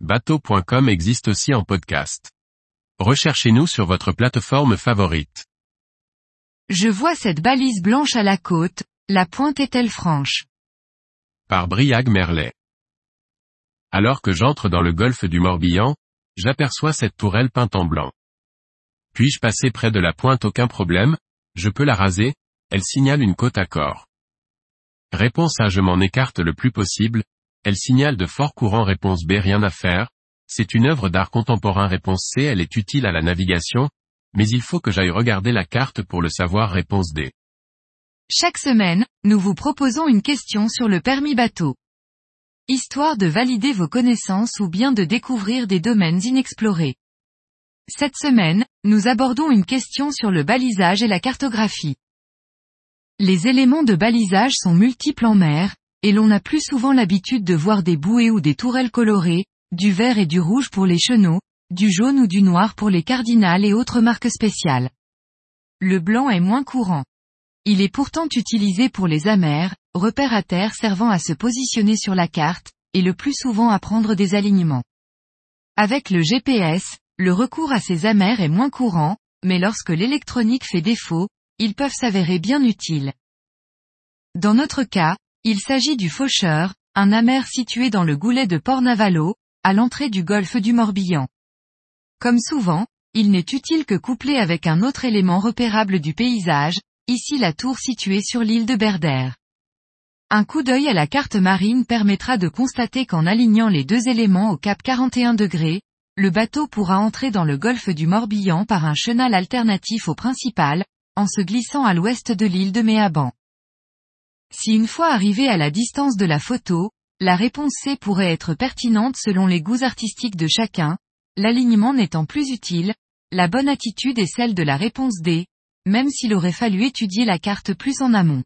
bateau.com existe aussi en podcast. Recherchez-nous sur votre plateforme favorite. Je vois cette balise blanche à la côte, la pointe est-elle franche? Par Briag Merlet. Alors que j'entre dans le golfe du Morbihan, j'aperçois cette tourelle peinte en blanc. Puis-je passer près de la pointe? Aucun problème, je peux la raser, elle signale une côte à corps. Réponse A je m'en écarte le plus possible, elle signale de fort courant réponse B rien à faire, c'est une œuvre d'art contemporain réponse C elle est utile à la navigation, mais il faut que j'aille regarder la carte pour le savoir réponse D. Chaque semaine, nous vous proposons une question sur le permis bateau. Histoire de valider vos connaissances ou bien de découvrir des domaines inexplorés. Cette semaine, nous abordons une question sur le balisage et la cartographie. Les éléments de balisage sont multiples en mer, et l'on a plus souvent l'habitude de voir des bouées ou des tourelles colorées, du vert et du rouge pour les chenaux, du jaune ou du noir pour les cardinales et autres marques spéciales. Le blanc est moins courant. Il est pourtant utilisé pour les amers, repères à terre servant à se positionner sur la carte, et le plus souvent à prendre des alignements. Avec le GPS, le recours à ces amers est moins courant, mais lorsque l'électronique fait défaut, ils peuvent s'avérer bien utiles. Dans notre cas, il s'agit du faucheur, un amer situé dans le goulet de Port-Navalo, à l'entrée du golfe du Morbihan. Comme souvent, il n'est utile que couplé avec un autre élément repérable du paysage, ici la tour située sur l'île de Berder. Un coup d'œil à la carte marine permettra de constater qu'en alignant les deux éléments au cap 41 degrés, le bateau pourra entrer dans le golfe du Morbihan par un chenal alternatif au principal, en se glissant à l'ouest de l'île de Méaban. Si une fois arrivé à la distance de la photo, la réponse C pourrait être pertinente selon les goûts artistiques de chacun, l'alignement n'étant plus utile, la bonne attitude est celle de la réponse D, même s'il aurait fallu étudier la carte plus en amont.